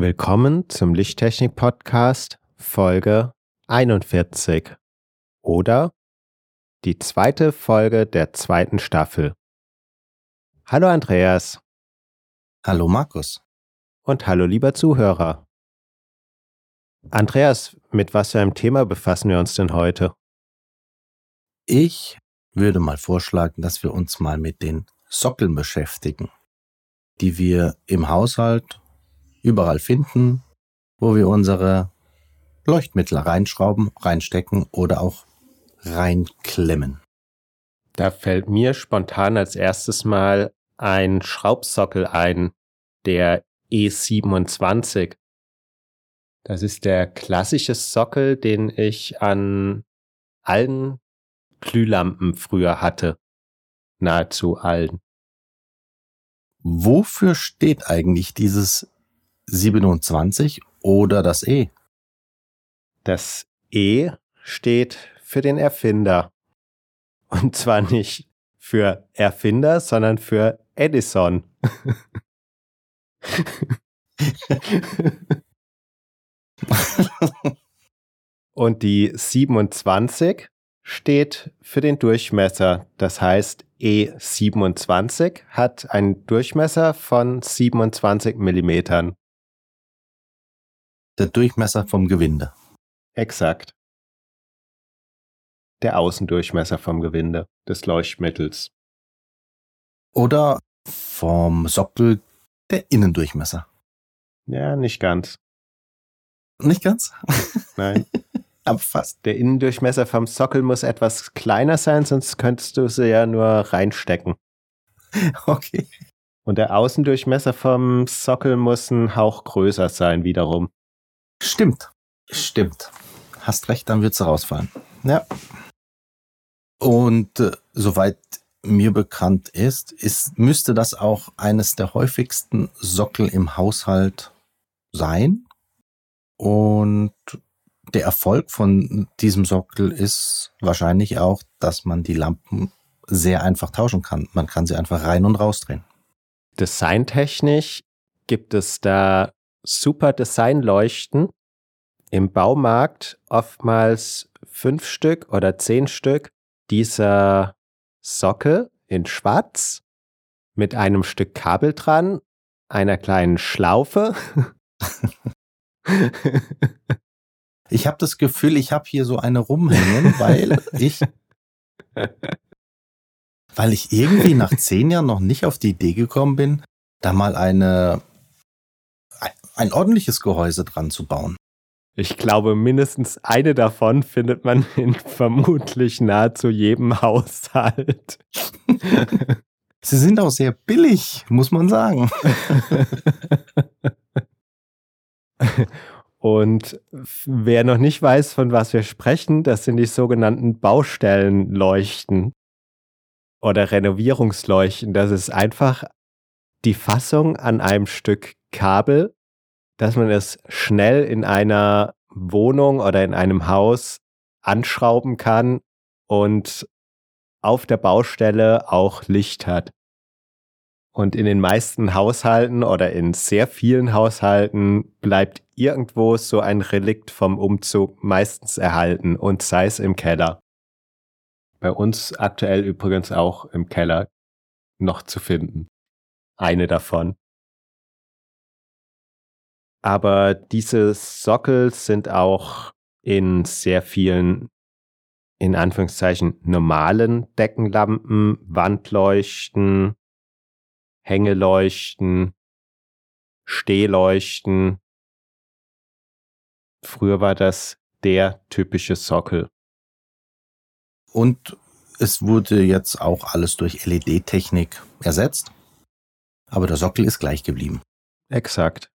Willkommen zum Lichttechnik Podcast Folge 41 oder die zweite Folge der zweiten Staffel. Hallo Andreas. Hallo Markus. Und hallo lieber Zuhörer. Andreas, mit was für einem Thema befassen wir uns denn heute? Ich würde mal vorschlagen, dass wir uns mal mit den Sockeln beschäftigen, die wir im Haushalt überall finden, wo wir unsere Leuchtmittel reinschrauben, reinstecken oder auch reinklemmen. Da fällt mir spontan als erstes mal ein Schraubsockel ein, der E27. Das ist der klassische Sockel, den ich an allen Glühlampen früher hatte. Nahezu allen. Wofür steht eigentlich dieses 27 oder das E? Das E steht für den Erfinder. Und zwar nicht für Erfinder, sondern für Edison. Und die 27 steht für den Durchmesser. Das heißt, E27 hat einen Durchmesser von 27 Millimetern. Der Durchmesser vom Gewinde. Exakt. Der Außendurchmesser vom Gewinde des Leuchtmittels. Oder vom Sockel der Innendurchmesser. Ja, nicht ganz. Nicht ganz? Nein. Aber fast. Der Innendurchmesser vom Sockel muss etwas kleiner sein, sonst könntest du sie ja nur reinstecken. Okay. Und der Außendurchmesser vom Sockel muss ein Hauch größer sein, wiederum. Stimmt. Stimmt. Hast recht, dann wird's rausfallen. Ja. Und äh, soweit mir bekannt ist, ist, müsste das auch eines der häufigsten Sockel im Haushalt sein. Und der Erfolg von diesem Sockel ist wahrscheinlich auch, dass man die Lampen sehr einfach tauschen kann. Man kann sie einfach rein und rausdrehen. Designtechnisch gibt es da super Designleuchten im Baumarkt oftmals fünf Stück oder zehn Stück dieser Sockel in schwarz mit einem Stück Kabel dran, einer kleinen Schlaufe. ich habe das Gefühl, ich habe hier so eine rumhängen, weil ich weil ich irgendwie nach zehn Jahren noch nicht auf die Idee gekommen bin, da mal eine ein ordentliches Gehäuse dran zu bauen. Ich glaube, mindestens eine davon findet man in vermutlich nahezu jedem Haushalt. Sie sind auch sehr billig, muss man sagen. Und wer noch nicht weiß, von was wir sprechen, das sind die sogenannten Baustellenleuchten oder Renovierungsleuchten. Das ist einfach die Fassung an einem Stück Kabel, dass man es schnell in einer Wohnung oder in einem Haus anschrauben kann und auf der Baustelle auch Licht hat. Und in den meisten Haushalten oder in sehr vielen Haushalten bleibt irgendwo so ein Relikt vom Umzug meistens erhalten und sei es im Keller. Bei uns aktuell übrigens auch im Keller noch zu finden. Eine davon. Aber diese Sockel sind auch in sehr vielen, in Anführungszeichen, normalen Deckenlampen, Wandleuchten, Hängeleuchten, Stehleuchten. Früher war das der typische Sockel. Und es wurde jetzt auch alles durch LED-Technik ersetzt, aber der Sockel ist gleich geblieben. Exakt.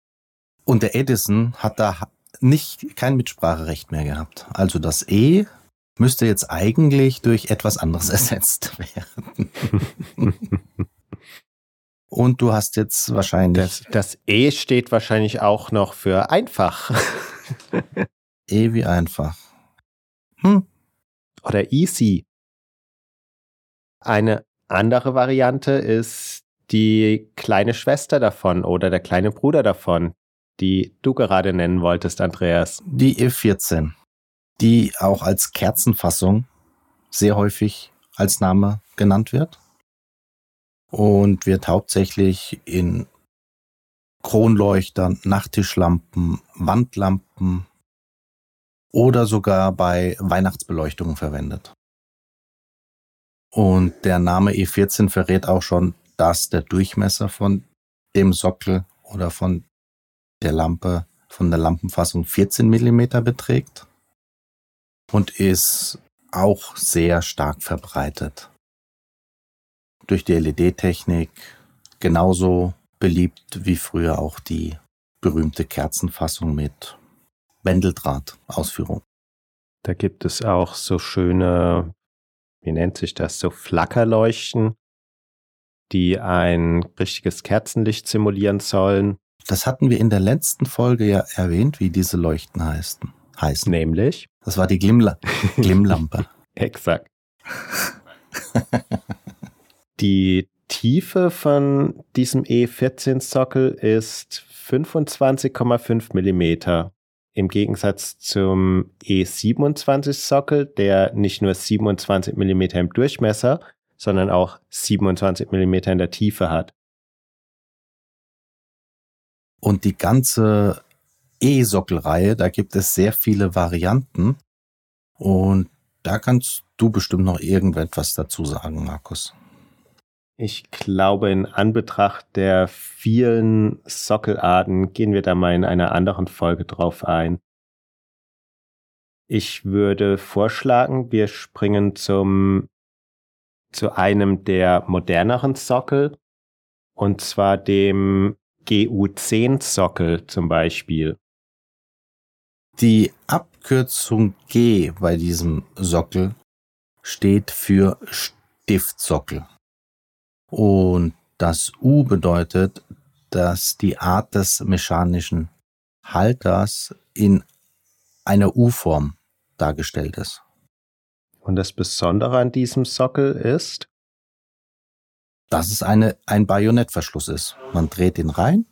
Und der Edison hat da nicht kein Mitspracherecht mehr gehabt. Also das E müsste jetzt eigentlich durch etwas anderes ersetzt werden. Und du hast jetzt wahrscheinlich. Das, das E steht wahrscheinlich auch noch für einfach. e wie einfach. Hm. Oder easy. Eine andere Variante ist die kleine Schwester davon oder der kleine Bruder davon, die du gerade nennen wolltest, Andreas. Die E14, die auch als Kerzenfassung sehr häufig als Name genannt wird und wird hauptsächlich in Kronleuchtern, Nachttischlampen, Wandlampen oder sogar bei Weihnachtsbeleuchtungen verwendet. Und der Name E14 verrät auch schon, dass der Durchmesser von dem Sockel oder von der Lampe, von der Lampenfassung 14 Millimeter beträgt und ist auch sehr stark verbreitet. Durch die LED-Technik genauso beliebt wie früher auch die berühmte Kerzenfassung mit Wendeldraht-Ausführung. Da gibt es auch so schöne, wie nennt sich das, so Flackerleuchten, die ein richtiges Kerzenlicht simulieren sollen. Das hatten wir in der letzten Folge ja erwähnt, wie diese Leuchten heißen. heißen. Nämlich? Das war die Glimmla Glimmlampe. Exakt. die Tiefe von diesem E14-Sockel ist 25,5 Millimeter. Im Gegensatz zum E27-Sockel, der nicht nur 27 Millimeter im Durchmesser, sondern auch 27 Millimeter in der Tiefe hat. Und die ganze E-Sockelreihe, da gibt es sehr viele Varianten. Und da kannst du bestimmt noch irgendetwas dazu sagen, Markus. Ich glaube, in Anbetracht der vielen Sockelarten gehen wir da mal in einer anderen Folge drauf ein. Ich würde vorschlagen, wir springen zum zu einem der moderneren Sockel, und zwar dem GU10-Sockel zum Beispiel. Die Abkürzung G bei diesem Sockel steht für Stiftsockel. Und das U bedeutet, dass die Art des mechanischen Halters in einer U-Form dargestellt ist. Und das Besondere an diesem Sockel ist? Dass es eine, ein Bajonettverschluss ist. Man dreht ihn rein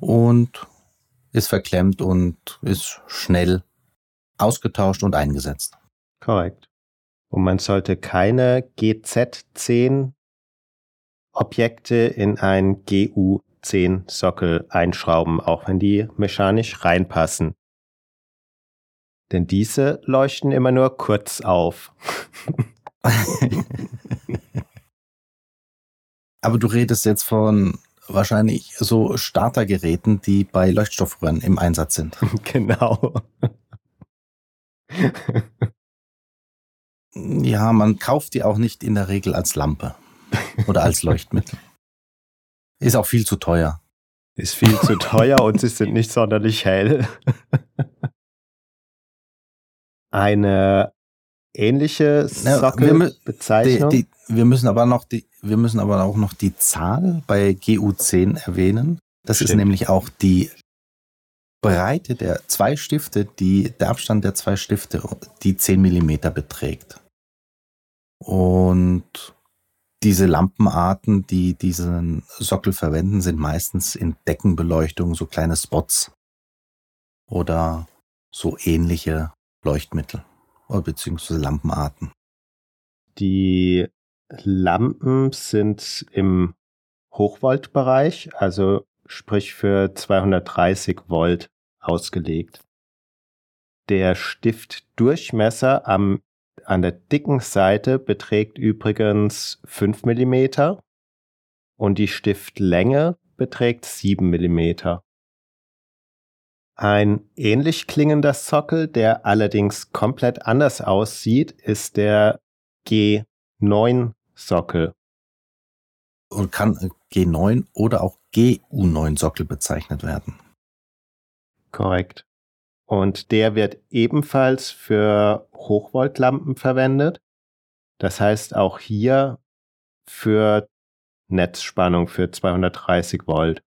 und ist verklemmt und ist schnell ausgetauscht und eingesetzt. Korrekt. Und man sollte keine GZ10 Objekte in ein GU10 Sockel einschrauben, auch wenn die mechanisch reinpassen. Denn diese leuchten immer nur kurz auf. Aber du redest jetzt von wahrscheinlich so Startergeräten, die bei Leuchtstoffröhren im Einsatz sind. Genau. ja, man kauft die auch nicht in der Regel als Lampe oder als Leuchtmittel. Ist auch viel zu teuer. Ist viel zu teuer und sie sind nicht sonderlich hell eine ähnliche Sockelbezeichnung. Die, die, wir müssen aber noch die, wir müssen aber auch noch die Zahl bei GU10 erwähnen. Das Stimmt. ist nämlich auch die Breite der zwei Stifte, die, der Abstand der zwei Stifte, die 10 Millimeter beträgt. Und diese Lampenarten, die diesen Sockel verwenden, sind meistens in Deckenbeleuchtung so kleine Spots oder so ähnliche Leuchtmittel bzw. Lampenarten. Die Lampen sind im Hochvoltbereich, also sprich für 230 Volt ausgelegt. Der Stiftdurchmesser am, an der dicken Seite beträgt übrigens 5 mm und die Stiftlänge beträgt 7 mm. Ein ähnlich klingender Sockel, der allerdings komplett anders aussieht, ist der G9-Sockel. Und kann G9 oder auch GU9-Sockel bezeichnet werden. Korrekt. Und der wird ebenfalls für Hochvoltlampen verwendet. Das heißt auch hier für Netzspannung für 230 Volt.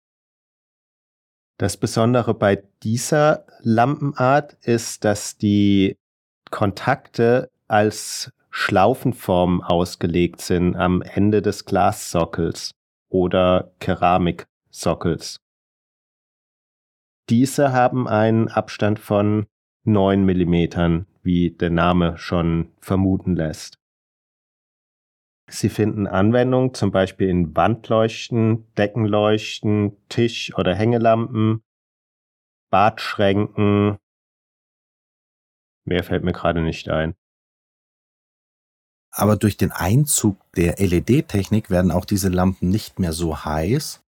Das Besondere bei dieser Lampenart ist, dass die Kontakte als Schlaufenform ausgelegt sind am Ende des Glassockels oder Keramiksockels. Diese haben einen Abstand von 9 Millimetern, wie der Name schon vermuten lässt. Sie finden Anwendung zum Beispiel in Wandleuchten, Deckenleuchten, Tisch- oder Hängelampen, Badschränken. Mehr fällt mir gerade nicht ein. Aber durch den Einzug der LED-Technik werden auch diese Lampen nicht mehr so heiß.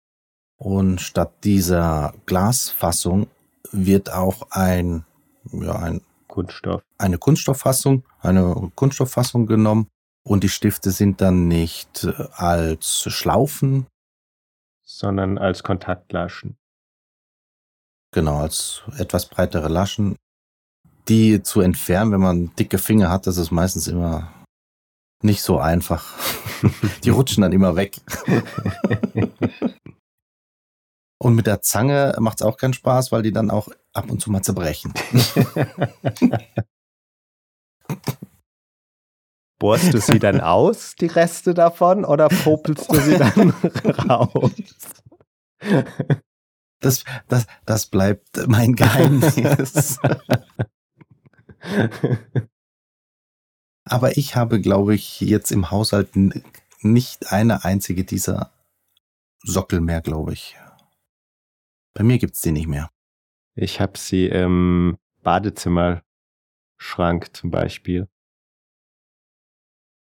Und statt dieser Glasfassung wird auch ein, ja, ein Kunststoff. Eine Kunststofffassung, eine Kunststofffassung genommen und die Stifte sind dann nicht äh, als Schlaufen, sondern als Kontaktlaschen. Genau, als etwas breitere Laschen. Die zu entfernen, wenn man dicke Finger hat, das ist meistens immer nicht so einfach. die rutschen dann immer weg. und mit der Zange macht es auch keinen Spaß, weil die dann auch ab und zu mal zerbrechen. Bohrst du sie dann aus, die Reste davon, oder popelst du sie dann raus? Das, das, das bleibt mein Geheimnis. Aber ich habe, glaube ich, jetzt im Haushalt nicht eine einzige dieser Sockel mehr, glaube ich. Bei mir gibt es die nicht mehr. Ich habe sie im Badezimmerschrank zum Beispiel.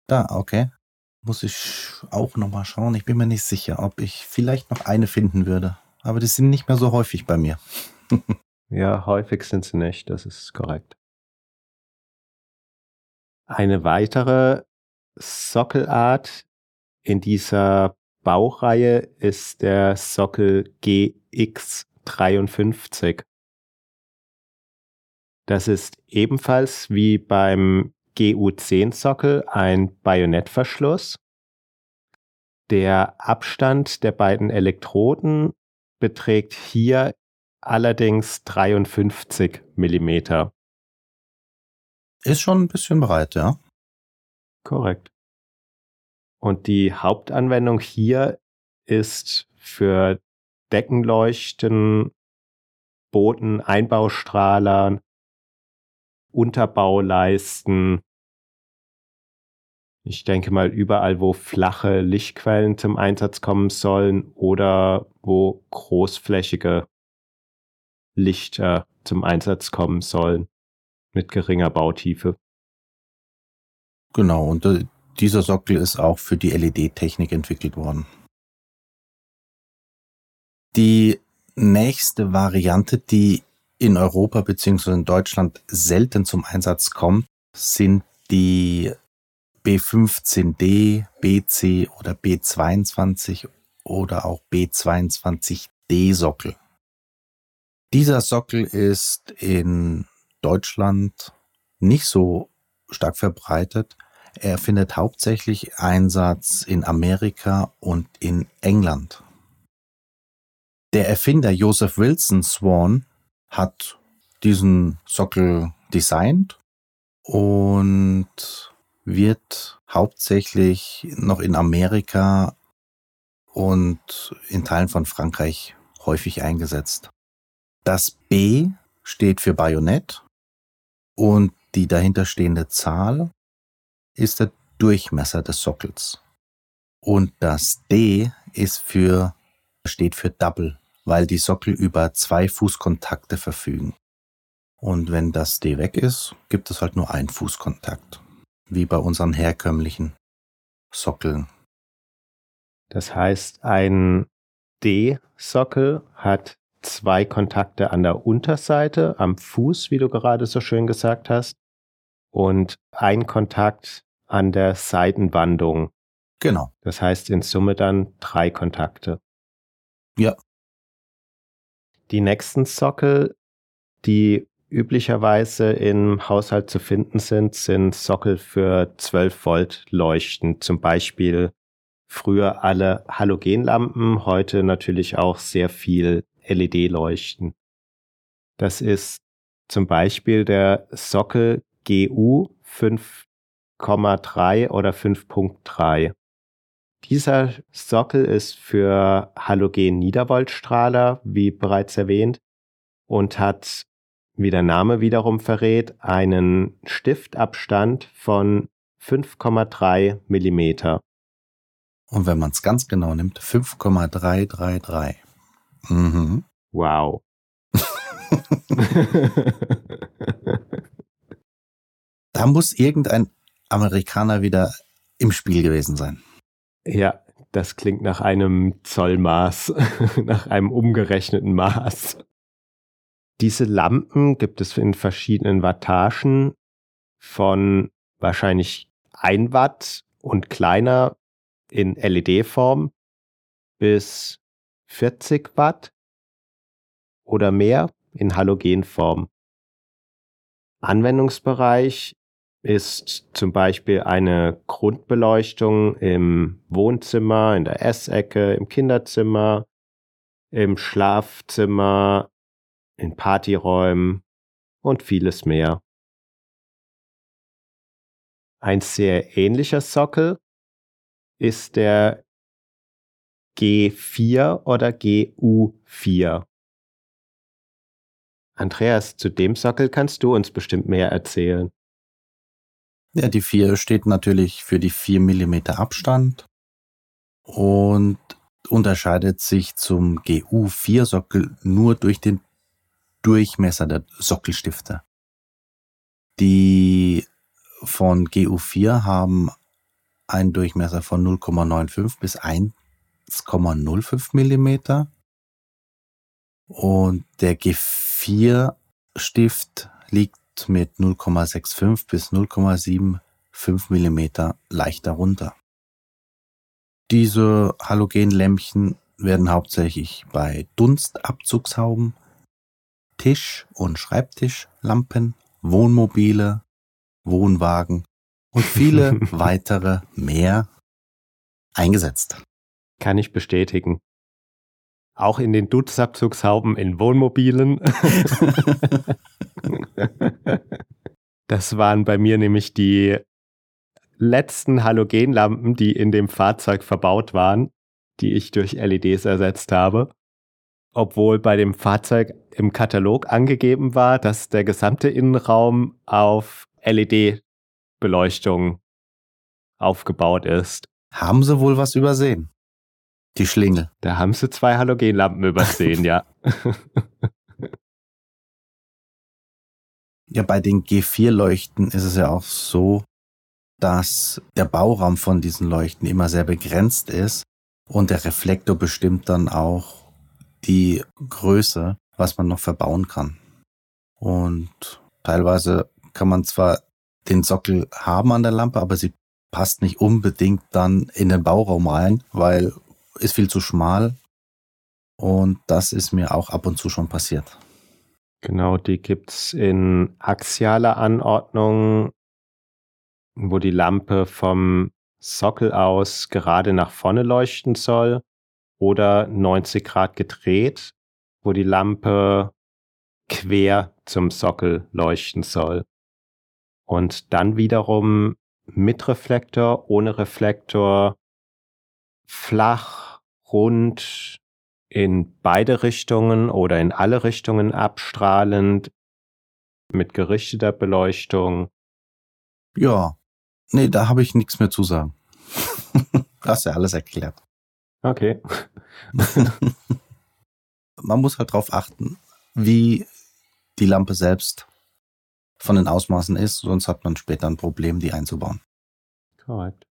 Da, okay. Muss ich auch nochmal schauen. Ich bin mir nicht sicher, ob ich vielleicht noch eine finden würde. Aber die sind nicht mehr so häufig bei mir. ja, häufig sind sie nicht, das ist korrekt. Eine weitere Sockelart in dieser Baureihe ist der Sockel GX53. Das ist ebenfalls wie beim GU10-Sockel ein Bajonettverschluss. Der Abstand der beiden Elektroden beträgt hier allerdings 53 Millimeter. Ist schon ein bisschen breit, ja. Korrekt. Und die Hauptanwendung hier ist für Deckenleuchten, Booten, Einbaustrahlern, Unterbauleisten. Ich denke mal überall, wo flache Lichtquellen zum Einsatz kommen sollen oder wo großflächige Lichter zum Einsatz kommen sollen mit geringer Bautiefe. Genau, und äh, dieser Sockel ist auch für die LED-Technik entwickelt worden. Die nächste Variante, die in Europa bzw. in Deutschland selten zum Einsatz kommt, sind die B15D, BC oder B22 oder auch B22D Sockel. Dieser Sockel ist in Deutschland nicht so stark verbreitet. Er findet hauptsächlich Einsatz in Amerika und in England. Der Erfinder Joseph Wilson Swan hat diesen Sockel designt und wird hauptsächlich noch in Amerika und in Teilen von Frankreich häufig eingesetzt. Das B steht für Bajonett und die dahinterstehende Zahl ist der Durchmesser des Sockels. Und das D ist für, steht für Double weil die Sockel über zwei Fußkontakte verfügen. Und wenn das D weg ist, gibt es halt nur einen Fußkontakt, wie bei unseren herkömmlichen Sockeln. Das heißt, ein D-Sockel hat zwei Kontakte an der Unterseite, am Fuß, wie du gerade so schön gesagt hast, und ein Kontakt an der Seitenwandung. Genau. Das heißt in Summe dann drei Kontakte. Ja. Die nächsten Sockel, die üblicherweise im Haushalt zu finden sind, sind Sockel für 12 Volt Leuchten. Zum Beispiel früher alle Halogenlampen, heute natürlich auch sehr viel LED-Leuchten. Das ist zum Beispiel der Sockel GU 5,3 oder 5.3. Dieser Sockel ist für Halogen-Niedervoltstrahler, wie bereits erwähnt, und hat, wie der Name wiederum verrät, einen Stiftabstand von 5,3 Millimeter. Und wenn man es ganz genau nimmt, 5,333. Mhm. Wow. da muss irgendein Amerikaner wieder im Spiel gewesen sein. Ja, das klingt nach einem Zollmaß, nach einem umgerechneten Maß. Diese Lampen gibt es in verschiedenen Wattagen von wahrscheinlich 1 Watt und kleiner in LED-Form bis 40 Watt oder mehr in Halogenform. Anwendungsbereich ist zum Beispiel eine Grundbeleuchtung im Wohnzimmer, in der Essecke, im Kinderzimmer, im Schlafzimmer, in Partyräumen und vieles mehr. Ein sehr ähnlicher Sockel ist der G4 oder GU4. Andreas, zu dem Sockel kannst du uns bestimmt mehr erzählen. Ja, die 4 steht natürlich für die 4 mm Abstand und unterscheidet sich zum GU4-Sockel nur durch den Durchmesser der Sockelstifte. Die von GU4 haben einen Durchmesser von 0,95 bis 1,05 Millimeter und der G4 Stift liegt mit 0,65 bis 0,75 Millimeter leicht darunter. Diese Halogenlämpchen werden hauptsächlich bei Dunstabzugshauben, Tisch- und Schreibtischlampen, Wohnmobile, Wohnwagen und viele weitere mehr eingesetzt. Kann ich bestätigen. Auch in den Dutzabzugshauben in Wohnmobilen. das waren bei mir nämlich die letzten Halogenlampen, die in dem Fahrzeug verbaut waren, die ich durch LEDs ersetzt habe. Obwohl bei dem Fahrzeug im Katalog angegeben war, dass der gesamte Innenraum auf LED-Beleuchtung aufgebaut ist. Haben sie wohl was übersehen? Die Schlingel. Da haben sie zwei Halogenlampen übersehen, ja. Ja, bei den G4-Leuchten ist es ja auch so, dass der Bauraum von diesen Leuchten immer sehr begrenzt ist und der Reflektor bestimmt dann auch die Größe, was man noch verbauen kann. Und teilweise kann man zwar den Sockel haben an der Lampe, aber sie passt nicht unbedingt dann in den Bauraum rein, weil ist viel zu schmal. Und das ist mir auch ab und zu schon passiert. Genau, die gibt's in axialer Anordnung, wo die Lampe vom Sockel aus gerade nach vorne leuchten soll oder 90 Grad gedreht, wo die Lampe quer zum Sockel leuchten soll. Und dann wiederum mit Reflektor, ohne Reflektor, flach, rund, in beide Richtungen oder in alle Richtungen abstrahlend, mit gerichteter Beleuchtung. Ja, nee, da habe ich nichts mehr zu sagen. Hast ja alles erklärt. Okay. Man muss halt darauf achten, wie die Lampe selbst von den Ausmaßen ist, sonst hat man später ein Problem, die einzubauen. Korrekt.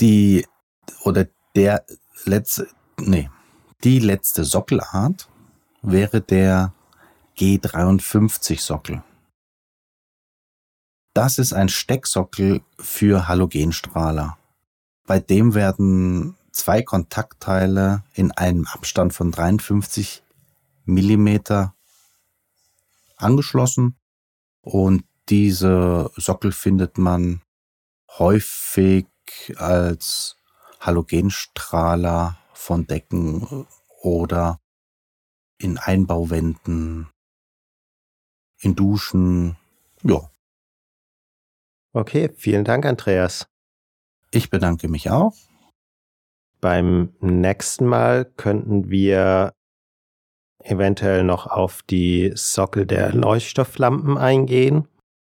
Die oder der letzte, nee, die letzte Sockelart wäre der G53 Sockel. Das ist ein Stecksockel für Halogenstrahler. Bei dem werden zwei Kontaktteile in einem Abstand von 53 Millimeter angeschlossen und diese Sockel findet man häufig als Halogenstrahler von Decken oder in Einbauwänden, in Duschen, ja. Okay, vielen Dank, Andreas. Ich bedanke mich auch. Beim nächsten Mal könnten wir eventuell noch auf die Sockel der Leuchtstofflampen eingehen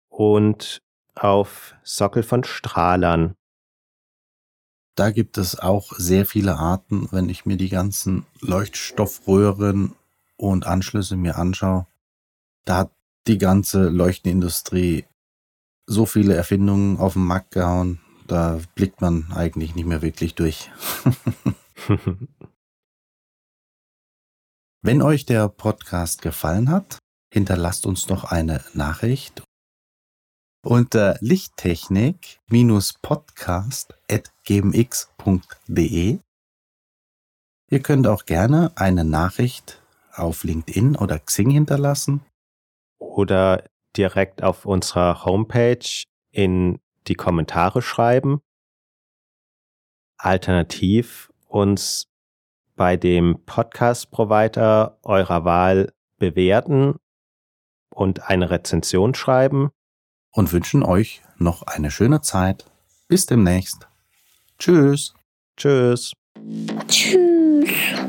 und auf Sockel von Strahlern. Da gibt es auch sehr viele Arten, wenn ich mir die ganzen Leuchtstoffröhren und Anschlüsse mir anschaue. Da hat die ganze Leuchtenindustrie so viele Erfindungen auf den Markt gehauen, da blickt man eigentlich nicht mehr wirklich durch. Wenn euch der Podcast gefallen hat, hinterlasst uns doch eine Nachricht unter lichttechnik-podcast.gmx.de. Ihr könnt auch gerne eine Nachricht auf LinkedIn oder Xing hinterlassen. Oder direkt auf unserer Homepage in die Kommentare schreiben. Alternativ uns bei dem Podcast-Provider eurer Wahl bewerten und eine Rezension schreiben. Und wünschen euch noch eine schöne Zeit. Bis demnächst. Tschüss. Tschüss. Tschüss.